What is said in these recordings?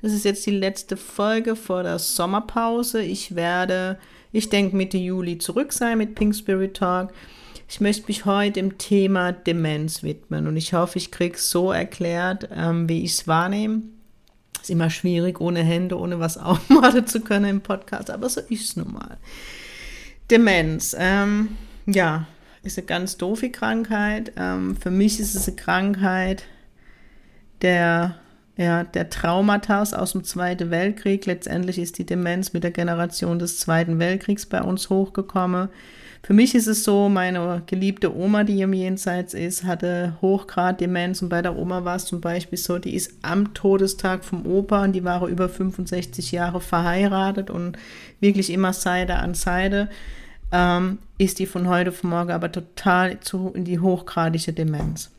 Das ist jetzt die letzte Folge vor der Sommerpause. Ich werde, ich denke, Mitte Juli zurück sein mit Pink Spirit Talk. Ich möchte mich heute dem Thema Demenz widmen und ich hoffe, ich kriege es so erklärt, ähm, wie ich es wahrnehme. Ist immer schwierig, ohne Hände, ohne was aufmalen zu können im Podcast, aber so ist es nun mal. Demenz, ähm, ja, ist eine ganz doofe Krankheit. Ähm, für mich ist es eine Krankheit der, ja, der Traumata aus dem Zweiten Weltkrieg. Letztendlich ist die Demenz mit der Generation des Zweiten Weltkriegs bei uns hochgekommen. Für mich ist es so, meine geliebte Oma, die im Jenseits ist, hatte Hochgrad Demenz und bei der Oma war es zum Beispiel so, die ist am Todestag vom Opa und die war über 65 Jahre verheiratet und wirklich immer Seite an Seite ähm, ist die von heute auf morgen aber total zu, in die hochgradige Demenz.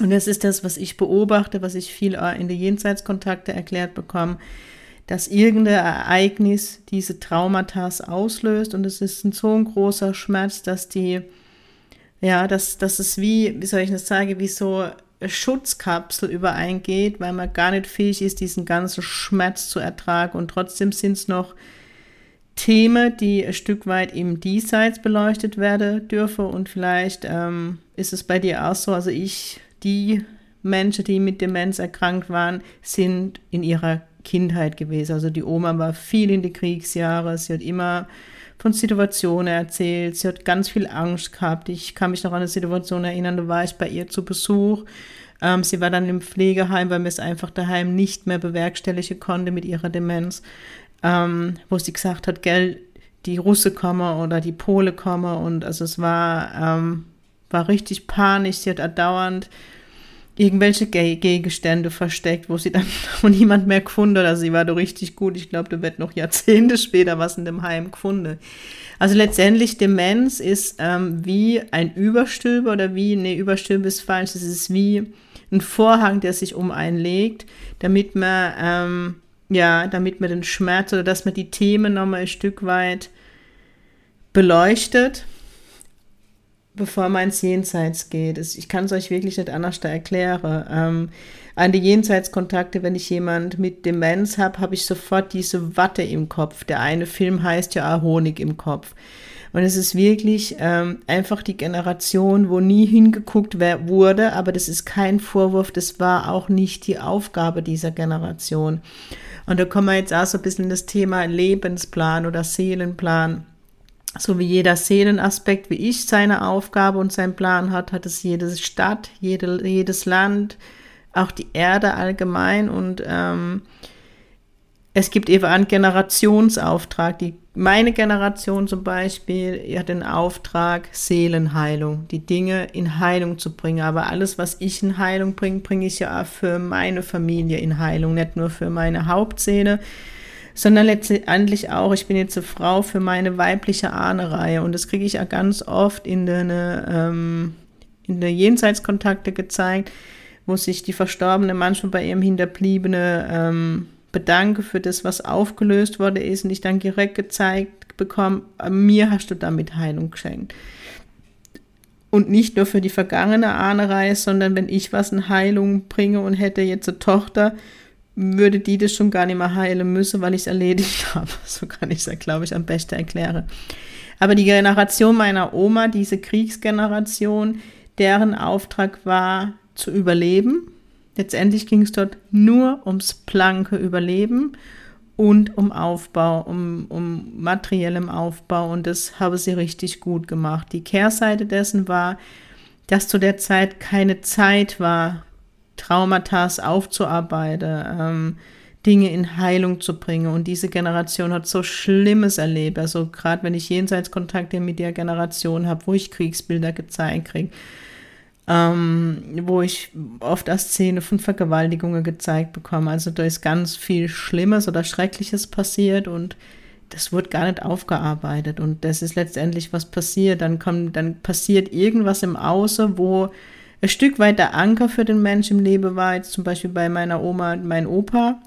Und das ist das, was ich beobachte, was ich viel in den Jenseitskontakte erklärt bekomme, dass irgendein Ereignis diese Traumata auslöst. Und es ist ein so ein großer Schmerz, dass die, ja, dass, dass es wie, wie soll ich das sagen, wie so eine Schutzkapsel übereingeht, weil man gar nicht fähig ist, diesen ganzen Schmerz zu ertragen. Und trotzdem sind es noch Themen, die ein Stück weit im Diesseits beleuchtet werden dürfen. Und vielleicht ähm, ist es bei dir auch so, also ich, die Menschen, die mit Demenz erkrankt waren, sind in ihrer Kindheit gewesen. Also die Oma war viel in die Kriegsjahre, sie hat immer von Situationen erzählt, sie hat ganz viel Angst gehabt. Ich kann mich noch an eine Situation erinnern, da war ich bei ihr zu Besuch. Ähm, sie war dann im Pflegeheim, weil mir es einfach daheim nicht mehr bewerkstelligen konnte mit ihrer Demenz ähm, wo sie gesagt hat, gell, die Russe kommen oder die Pole kommen und also es war, ähm, war richtig panisch. Sie hat dauernd irgendwelche Gegenstände versteckt, wo sie dann wo niemand mehr gefunden hat. Also sie war doch richtig gut. Ich glaube, da wird noch Jahrzehnte später was in dem Heim gefunden. Also letztendlich Demenz ist ähm, wie ein Überstülpe oder wie, nee, Überstülpe ist falsch, es ist wie ein Vorhang, der sich um einen legt, damit man ähm, ja, damit man den Schmerz oder dass man die Themen nochmal ein Stück weit beleuchtet, bevor man ins Jenseits geht. Ich kann es euch wirklich nicht anders erklären. Ähm, an die Jenseitskontakte, wenn ich jemand mit Demenz habe, habe ich sofort diese Watte im Kopf. Der eine Film heißt ja Honig im Kopf. Und es ist wirklich ähm, einfach die Generation, wo nie hingeguckt wurde, aber das ist kein Vorwurf, das war auch nicht die Aufgabe dieser Generation. Und da kommen wir jetzt auch so ein bisschen in das Thema Lebensplan oder Seelenplan. So wie jeder Seelenaspekt, wie ich seine Aufgabe und seinen Plan hat, hat es jede Stadt, jede, jedes Land, auch die Erde allgemein. Und ähm, es gibt eben einen Generationsauftrag. Die, meine Generation zum Beispiel hat den Auftrag, Seelenheilung, die Dinge in Heilung zu bringen. Aber alles, was ich in Heilung bringe, bringe ich ja auch für meine Familie in Heilung, nicht nur für meine Hauptseele, sondern letztendlich auch, ich bin jetzt eine Frau für meine weibliche Ahnereihe. Und das kriege ich ja ganz oft in den, ähm, in den Jenseitskontakte gezeigt, wo sich die Verstorbene manchmal bei ihrem Hinterbliebene ähm, bedanke für das, was aufgelöst worden ist und ich dann direkt gezeigt bekomme, mir hast du damit Heilung geschenkt. Und nicht nur für die vergangene Ahnerei, sondern wenn ich was in Heilung bringe und hätte jetzt eine Tochter, würde die das schon gar nicht mehr heilen müssen, weil ich es erledigt habe. So kann ich es glaube ich, am besten erklären. Aber die Generation meiner Oma, diese Kriegsgeneration, deren Auftrag war zu überleben, Letztendlich ging es dort nur ums blanke Überleben und um Aufbau, um, um materiellem Aufbau und das habe sie richtig gut gemacht. Die Kehrseite dessen war, dass zu der Zeit keine Zeit war, Traumata aufzuarbeiten, ähm, Dinge in Heilung zu bringen. Und diese Generation hat so Schlimmes erlebt. Also gerade wenn ich Jenseitskontakte mit der Generation habe, wo ich Kriegsbilder gezeigt kriege, ähm, wo ich oft als Szene von Vergewaltigungen gezeigt bekomme. Also da ist ganz viel Schlimmes oder Schreckliches passiert und das wird gar nicht aufgearbeitet und das ist letztendlich was passiert. Dann kommt, dann passiert irgendwas im Außen, wo ein Stück weit der Anker für den Menschen im Leben war, jetzt zum Beispiel bei meiner Oma, mein Opa,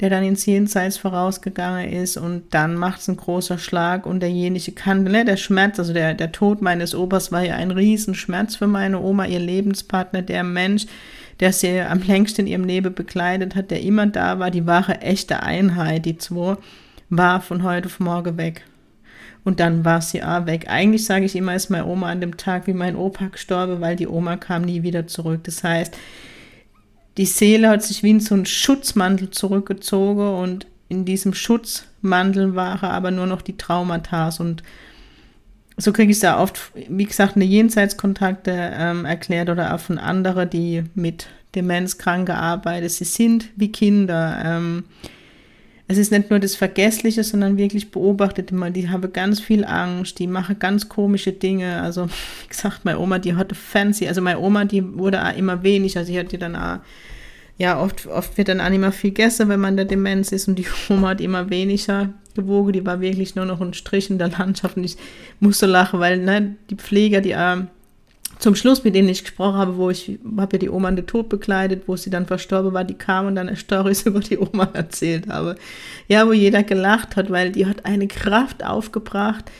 der dann ins Jenseits vorausgegangen ist und dann macht es einen großer Schlag und derjenige kann, ne, der Schmerz, also der, der Tod meines Opas war ja ein Riesenschmerz für meine Oma, ihr Lebenspartner, der Mensch, der sie am längsten in ihrem Leben begleitet hat, der immer da war, die wahre, echte Einheit, die zwei, war von heute auf morgen weg. Und dann war sie auch weg. Eigentlich sage ich immer, ist meine Oma an dem Tag wie mein Opa gestorben, weil die Oma kam nie wieder zurück. Das heißt, die Seele hat sich wie in so einen Schutzmantel zurückgezogen und in diesem Schutzmantel waren aber nur noch die Traumata und so kriege ich es ja oft, wie gesagt, eine Jenseitskontakte ähm, erklärt oder auch von anderen, die mit Demenzkranken arbeiten. Sie sind wie Kinder. Ähm, es ist nicht nur das Vergessliche, sondern wirklich beobachtet immer, die haben ganz viel Angst, die machen ganz komische Dinge. Also, wie gesagt, meine Oma, die hatte fancy, also meine Oma, die wurde auch immer weniger, sie hatte dann auch, ja, oft, oft wird dann auch mehr viel gegessen, wenn man der Demenz ist. Und die Oma hat immer weniger gewogen, die war wirklich nur noch ein Strich in der Landschaft. Und ich musste lachen, weil, ne, die Pfleger, die auch zum Schluss, mit denen ich gesprochen habe, wo ich habe ja die Oma an den Tod begleitet, wo sie dann verstorben war, die kam und dann Storys über die Oma erzählt habe. Ja, wo jeder gelacht hat, weil die hat eine Kraft aufgebracht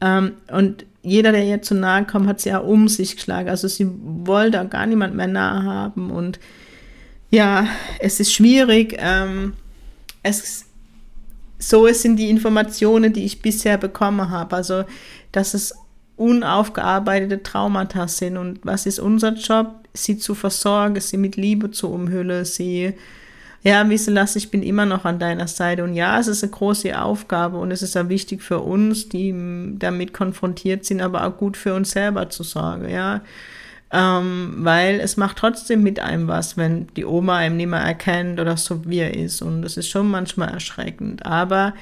ähm, und jeder, der ihr zu nahe kommt, hat sie ja um sich geschlagen. Also sie wollte auch gar niemand mehr nahe haben und ja, es ist schwierig. Ähm, es so sind die Informationen, die ich bisher bekommen habe. Also, dass es unaufgearbeitete Traumata sind. Und was ist unser Job? Sie zu versorgen, sie mit Liebe zu umhüllen, sie, ja, wissen lassen, ich bin immer noch an deiner Seite. Und ja, es ist eine große Aufgabe und es ist auch wichtig für uns, die damit konfrontiert sind, aber auch gut für uns selber zu sorgen, ja. Ähm, weil es macht trotzdem mit einem was, wenn die Oma einem nicht mehr erkennt oder so wie er ist. Und das ist schon manchmal erschreckend. Aber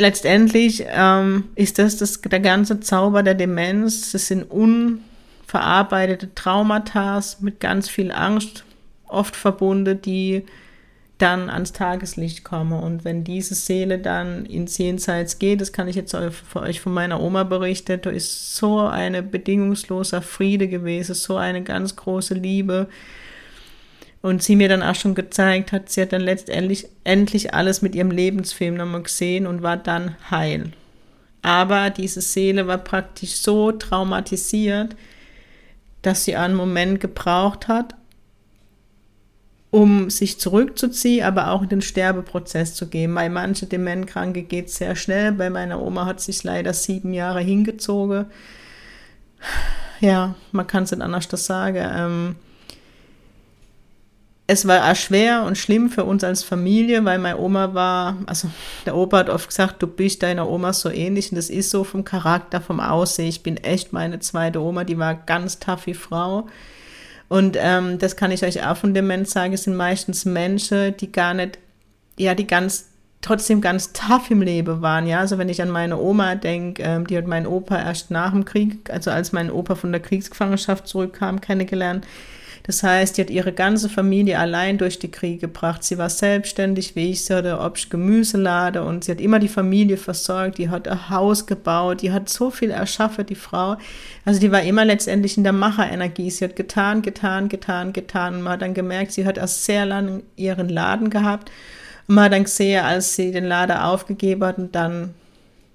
letztendlich ähm, ist das, das der ganze Zauber der Demenz. Das sind unverarbeitete Traumata mit ganz viel Angst oft verbunden, die dann ans Tageslicht kommen. Und wenn diese Seele dann ins Jenseits geht, das kann ich jetzt für euch von meiner Oma berichten, da ist so eine bedingungsloser Friede gewesen, so eine ganz große Liebe und sie mir dann auch schon gezeigt hat, sie hat dann letztendlich endlich alles mit ihrem Lebensfilm nochmal gesehen und war dann heil. Aber diese Seele war praktisch so traumatisiert, dass sie einen Moment gebraucht hat, um sich zurückzuziehen, aber auch in den Sterbeprozess zu gehen. Bei manchen Dementkranke geht es sehr schnell. Bei meiner Oma hat sich leider sieben Jahre hingezogen. Ja, man kann es nicht anders das sagen. Ähm, es war auch schwer und schlimm für uns als Familie, weil meine Oma war, also der Opa hat oft gesagt, du bist deiner Oma so ähnlich und das ist so vom Charakter, vom Aussehen. Ich bin echt meine zweite Oma, die war ganz taffe Frau. Und ähm, das kann ich euch auch von Demenz sagen, es sind meistens Menschen, die gar nicht, ja, die ganz, trotzdem ganz tough im Leben waren, ja. Also wenn ich an meine Oma denke, ähm, die hat meinen Opa erst nach dem Krieg, also als mein Opa von der Kriegsgefangenschaft zurückkam, kennengelernt das heißt, die hat ihre ganze Familie allein durch die Kriege gebracht. Sie war selbstständig, wie ich, sie hatte Obst Gemüselade und sie hat immer die Familie versorgt, die hat ein Haus gebaut, die hat so viel erschaffen, die Frau. Also die war immer letztendlich in der Macherenergie. Sie hat getan, getan, getan, getan. Und man hat dann gemerkt, sie hat erst sehr lange ihren Laden gehabt. Und man hat dann gesehen, als sie den Laden aufgegeben hat und dann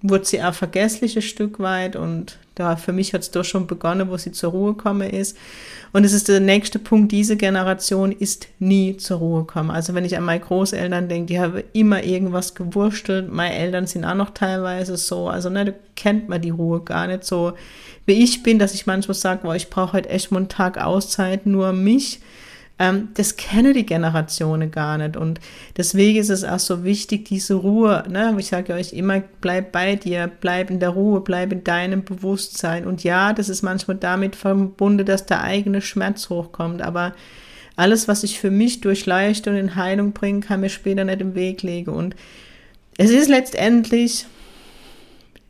wurde sie auch vergesslich Stück weit und da für mich hat es doch schon begonnen, wo sie zur Ruhe gekommen ist. Und es ist der nächste Punkt, diese Generation ist nie zur Ruhe gekommen. Also wenn ich an meine Großeltern denke, die haben immer irgendwas gewurstelt. Meine Eltern sind auch noch teilweise so. Also ne, da kennt man die Ruhe gar nicht so, wie ich bin, dass ich manchmal sage, ich brauche heute echt mal einen Tag Auszeit, nur mich. Ähm, das kennen die Generationen gar nicht. Und deswegen ist es auch so wichtig, diese Ruhe. Ne? Ich sage euch immer, bleib bei dir, bleib in der Ruhe, bleib in deinem Bewusstsein. Und ja, das ist manchmal damit verbunden, dass der eigene Schmerz hochkommt. Aber alles, was ich für mich durchleuchte und in Heilung bringe, kann mir später nicht im Weg legen. Und es ist letztendlich,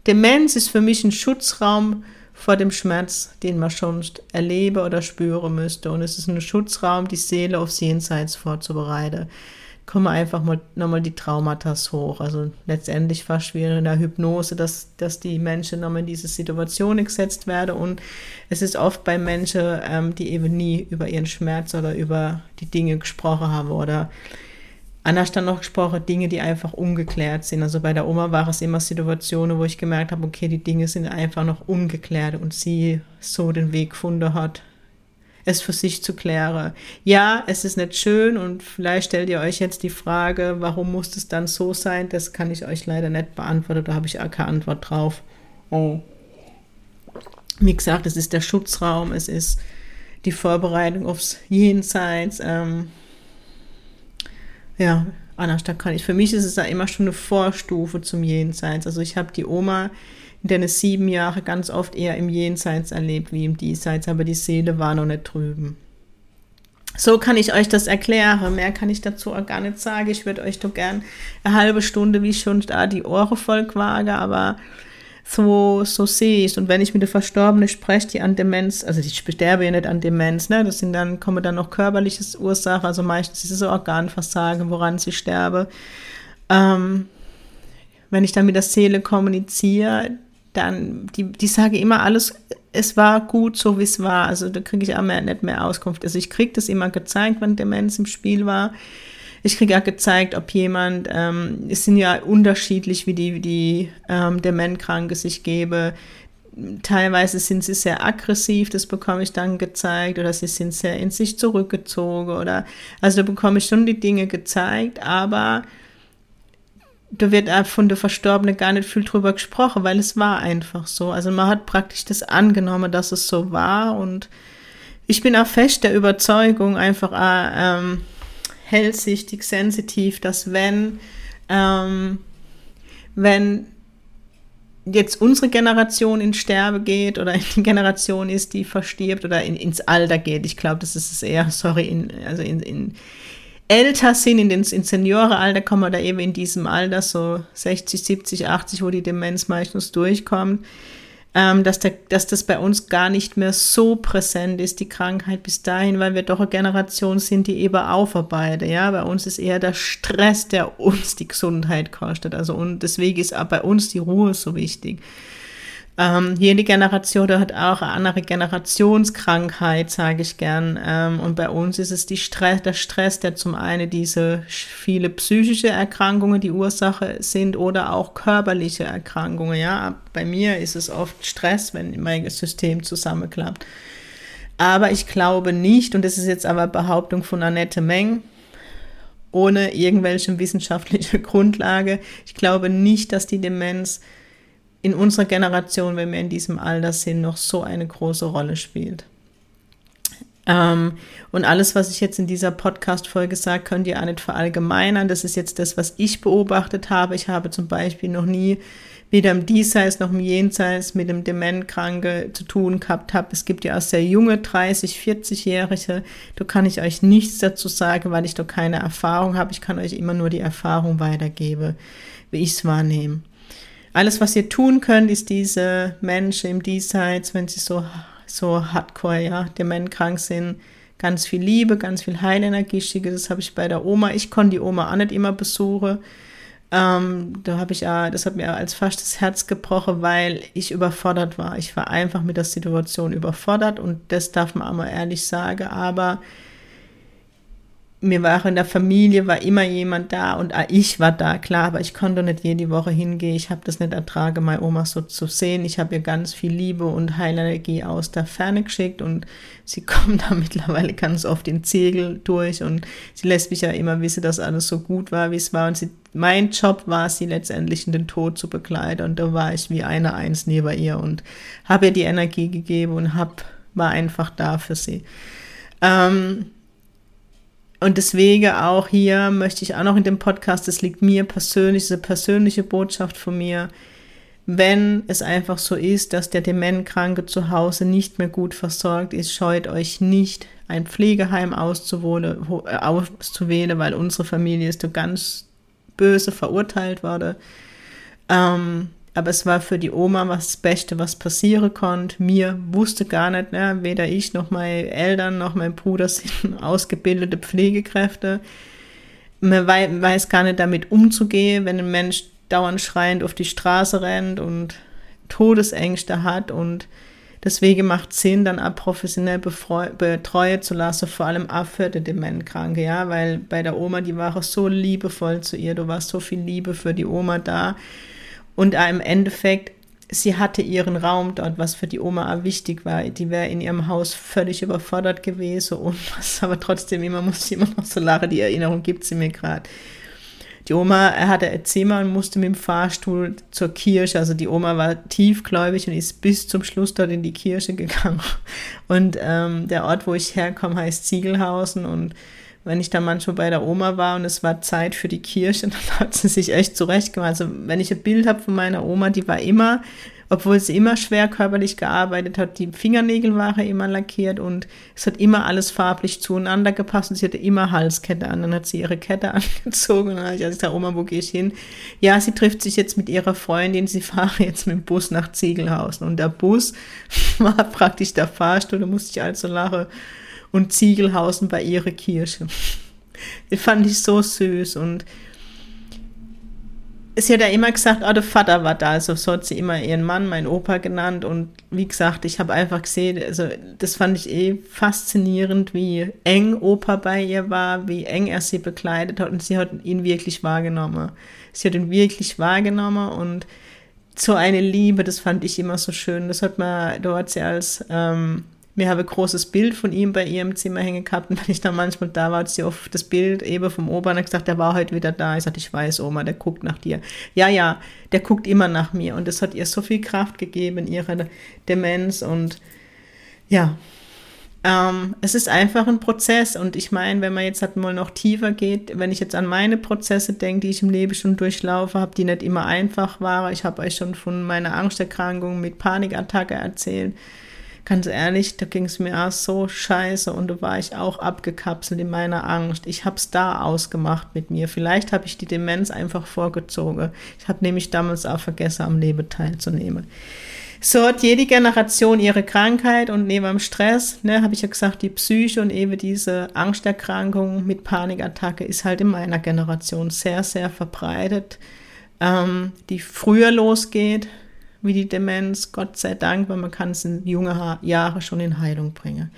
Demenz ist für mich ein Schutzraum vor dem Schmerz, den man schon erlebe oder spüren müsste. Und es ist ein Schutzraum, die Seele aufs Jenseits vorzubereiten. Kommen einfach mal nochmal die Traumata hoch. Also letztendlich fast wie in der Hypnose, dass, dass die Menschen nochmal in diese Situation gesetzt werden. Und es ist oft bei Menschen, ähm, die eben nie über ihren Schmerz oder über die Dinge gesprochen haben oder anders dann noch gesprochen, Dinge, die einfach ungeklärt sind. Also bei der Oma war es immer Situationen, wo ich gemerkt habe, okay, die Dinge sind einfach noch ungeklärt und sie so den Weg gefunden hat, es für sich zu klären. Ja, es ist nicht schön und vielleicht stellt ihr euch jetzt die Frage, warum muss es dann so sein? Das kann ich euch leider nicht beantworten, da habe ich auch keine Antwort drauf. Oh. Wie gesagt, es ist der Schutzraum, es ist die Vorbereitung aufs Jenseits. Ähm, ja, da kann ich. Für mich ist es ja immer schon eine Vorstufe zum Jenseits. Also ich habe die Oma in den sieben Jahre ganz oft eher im Jenseits erlebt wie im Diesseits, aber die Seele war noch nicht drüben. So kann ich euch das erklären. Mehr kann ich dazu auch gar nicht sagen. Ich würde euch doch gern eine halbe Stunde, wie schon da, die Ohren voll quagen, aber so, so sehe ich Und wenn ich mit der Verstorbenen spreche, die an Demenz, also ich sterbe ja nicht an Demenz, ne, das sind dann, kommen dann noch körperliche Ursachen, also meistens ist es so Organversagen, woran sie sterbe. Ähm, wenn ich dann mit der Seele kommuniziere, dann, die, die sage immer alles, es war gut, so wie es war. Also da kriege ich auch mehr, nicht mehr Auskunft. Also ich kriege das immer gezeigt, wenn Demenz im Spiel war. Ich kriege auch gezeigt, ob jemand, ähm, es sind ja unterschiedlich, wie die, die ähm, Dementkranke sich gebe. Teilweise sind sie sehr aggressiv, das bekomme ich dann gezeigt, oder sie sind sehr in sich zurückgezogen, oder, also da bekomme ich schon die Dinge gezeigt, aber da wird von der Verstorbenen gar nicht viel drüber gesprochen, weil es war einfach so. Also man hat praktisch das angenommen, dass es so war und ich bin auch fest der Überzeugung, einfach ähm, hellsichtig, sensitiv, dass wenn, ähm, wenn jetzt unsere Generation in Sterbe geht oder die Generation ist, die verstirbt oder in, ins Alter geht, ich glaube, das ist es eher, sorry, in, also in, in älter sind, in den in Seniorenalter kommen da eben in diesem Alter, so 60, 70, 80, wo die Demenz meistens durchkommt, ähm, dass, der, dass das bei uns gar nicht mehr so präsent ist, die Krankheit bis dahin, weil wir doch eine Generation sind, die eben aufarbeiten. Ja, bei uns ist eher der Stress, der uns die Gesundheit kostet. Also und deswegen ist auch bei uns die Ruhe so wichtig. Ähm, jede Generation hat auch eine andere Generationskrankheit, sage ich gern. Ähm, und bei uns ist es die Stress, der Stress, der zum einen diese viele psychische Erkrankungen die Ursache sind oder auch körperliche Erkrankungen. Ja, bei mir ist es oft Stress, wenn mein System zusammenklappt. Aber ich glaube nicht, und das ist jetzt aber Behauptung von Annette Meng, ohne irgendwelche wissenschaftliche Grundlage, ich glaube nicht, dass die Demenz in unserer Generation, wenn wir in diesem Alter sind, noch so eine große Rolle spielt. Ähm, und alles, was ich jetzt in dieser Podcast-Folge sage, könnt ihr auch nicht verallgemeinern. Das ist jetzt das, was ich beobachtet habe. Ich habe zum Beispiel noch nie weder im Diesseits noch im Jenseits mit dem Dementkranke zu tun gehabt habe. Es gibt ja auch sehr junge 30, 40-Jährige. Da kann ich euch nichts dazu sagen, weil ich doch keine Erfahrung habe. Ich kann euch immer nur die Erfahrung weitergeben, wie ich es wahrnehme. Alles, was ihr tun könnt, ist diese Menschen im Diesseits, wenn sie so, so hardcore, ja, dementkrank sind, ganz viel Liebe, ganz viel Heilenergie schicke. Das habe ich bei der Oma. Ich konnte die Oma auch nicht immer besuchen. Ähm, da habe ich ja, das hat mir als fast das Herz gebrochen, weil ich überfordert war. Ich war einfach mit der Situation überfordert und das darf man auch mal ehrlich sagen. Aber mir war in der Familie, war immer jemand da und ich war da, klar, aber ich konnte nicht jede Woche hingehen. Ich habe das nicht ertragen, meine Oma so zu sehen. Ich habe ihr ganz viel Liebe und Heilenergie aus der Ferne geschickt und sie kommt da mittlerweile ganz oft in Ziegel durch und sie lässt mich ja immer wissen, dass alles so gut war, wie es war. Und sie, mein Job war, sie letztendlich in den Tod zu begleiten und da war ich wie eine Eins neben ihr und habe ihr die Energie gegeben und hab, war einfach da für sie. Ähm, und deswegen auch hier möchte ich auch noch in dem Podcast, das liegt mir persönlich, diese persönliche Botschaft von mir, wenn es einfach so ist, dass der Dementkranke zu Hause nicht mehr gut versorgt ist, scheut euch nicht, ein Pflegeheim auszuwählen, äh, auszuwählen weil unsere Familie ist so ganz böse verurteilt wurde. Ähm, aber es war für die Oma was das Beste, was passieren konnte. Mir wusste gar nicht, ne, weder ich noch meine Eltern noch mein Bruder sind ausgebildete Pflegekräfte. Man weiß gar nicht damit umzugehen, wenn ein Mensch dauernd schreiend auf die Straße rennt und Todesängste hat und deswegen macht es Sinn, dann auch professionell betreuen zu lassen, vor allem auch für die Dementkranke, ja, weil bei der Oma, die war auch so liebevoll zu ihr, du warst so viel Liebe für die Oma da und im Endeffekt, sie hatte ihren Raum dort, was für die Oma auch wichtig war. Die wäre in ihrem Haus völlig überfordert gewesen und was aber trotzdem immer muss sie immer noch so lachen. Die Erinnerung gibt sie mir gerade. Die Oma hatte Zimmer und musste mit dem Fahrstuhl zur Kirche. Also die Oma war tiefgläubig und ist bis zum Schluss dort in die Kirche gegangen. Und ähm, der Ort, wo ich herkomme, heißt Ziegelhausen und wenn ich dann manchmal bei der Oma war und es war Zeit für die Kirche, dann hat sie sich echt zurechtgemacht. Also wenn ich ein Bild habe von meiner Oma, die war immer, obwohl sie immer schwer körperlich gearbeitet hat, die Fingernägel waren immer lackiert und es hat immer alles farblich zueinander gepasst und sie hatte immer Halskette an. Dann hat sie ihre Kette angezogen und dann habe ich gesagt, Oma, wo gehe ich hin? Ja, sie trifft sich jetzt mit ihrer Freundin, sie fahren jetzt mit dem Bus nach Ziegelhausen und der Bus war praktisch der Fahrstuhl, da musste ich also lachen und Ziegelhausen bei ihrer Kirche. Das fand ich so süß und sie hat ja immer gesagt, oh, der Vater war da, also so hat sie immer ihren Mann, mein Opa genannt und wie gesagt, ich habe einfach gesehen, also das fand ich eh faszinierend, wie eng Opa bei ihr war, wie eng er sie bekleidet hat und sie hat ihn wirklich wahrgenommen. Sie hat ihn wirklich wahrgenommen und so eine Liebe, das fand ich immer so schön. Das hat man, hat sie als ähm, mir habe ein großes Bild von ihm bei ihrem Zimmer hängen gehabt und wenn ich dann manchmal da war, hat sie auf das Bild eben vom Opa und hat gesagt, der war heute wieder da. Ich sagte, ich weiß, Oma, der guckt nach dir. Ja, ja, der guckt immer nach mir und das hat ihr so viel Kraft gegeben in ihrer Demenz und ja, ähm, es ist einfach ein Prozess und ich meine, wenn man jetzt halt mal noch tiefer geht, wenn ich jetzt an meine Prozesse denke, die ich im Leben schon durchlaufe habe, die nicht immer einfach waren. Ich habe euch schon von meiner Angsterkrankung mit Panikattacke erzählt ganz ehrlich, da ging es mir auch so scheiße und da war ich auch abgekapselt in meiner Angst. Ich habe es da ausgemacht mit mir. Vielleicht habe ich die Demenz einfach vorgezogen. Ich habe nämlich damals auch vergessen, am Leben teilzunehmen. So hat jede Generation ihre Krankheit und neben dem Stress, ne, habe ich ja gesagt, die Psyche und eben diese Angsterkrankung mit Panikattacke ist halt in meiner Generation sehr, sehr verbreitet, ähm, die früher losgeht, wie die Demenz, Gott sei Dank, weil man kann es in junge Jahre schon in Heilung bringen.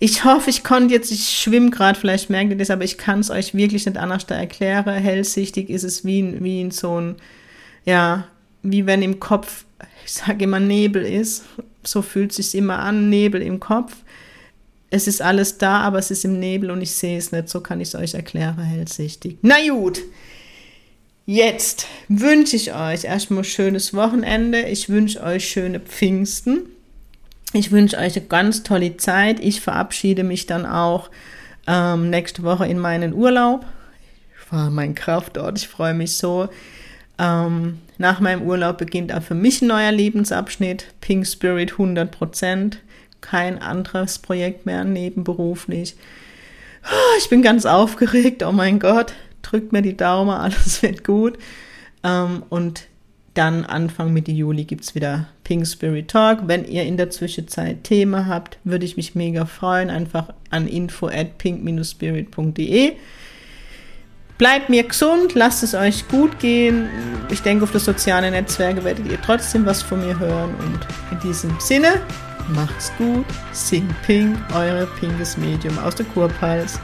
Ich hoffe, ich konnte jetzt, ich schwimme gerade, vielleicht merkt ihr das, aber ich kann es euch wirklich nicht anders da erklären. Hellsichtig ist es wie, in, wie in so ein, ja, wie wenn im Kopf, ich sage immer Nebel ist, so fühlt es sich immer an, Nebel im Kopf. Es ist alles da, aber es ist im Nebel und ich sehe es nicht. So kann ich es euch erklären, hellsichtig. Na gut, Jetzt wünsche ich euch erstmal schönes Wochenende. Ich wünsche euch schöne Pfingsten. Ich wünsche euch eine ganz tolle Zeit. Ich verabschiede mich dann auch ähm, nächste Woche in meinen Urlaub. Ich fahre meinen Kraftort. Ich freue mich so. Ähm, nach meinem Urlaub beginnt auch für mich ein neuer Lebensabschnitt. Pink Spirit 100%. Kein anderes Projekt mehr nebenberuflich. Ah, ich bin ganz aufgeregt. Oh mein Gott drückt mir die Daumen, alles wird gut. Ähm, und dann Anfang Mitte Juli gibt es wieder Pink Spirit Talk. Wenn ihr in der Zwischenzeit Themen habt, würde ich mich mega freuen. Einfach an info at pink-spirit.de. Bleibt mir gesund, lasst es euch gut gehen. Ich denke, auf das soziale Netzwerke werdet ihr trotzdem was von mir hören. Und in diesem Sinne, macht's gut. Sing Pink, eure pinkes Medium aus der Kurpals.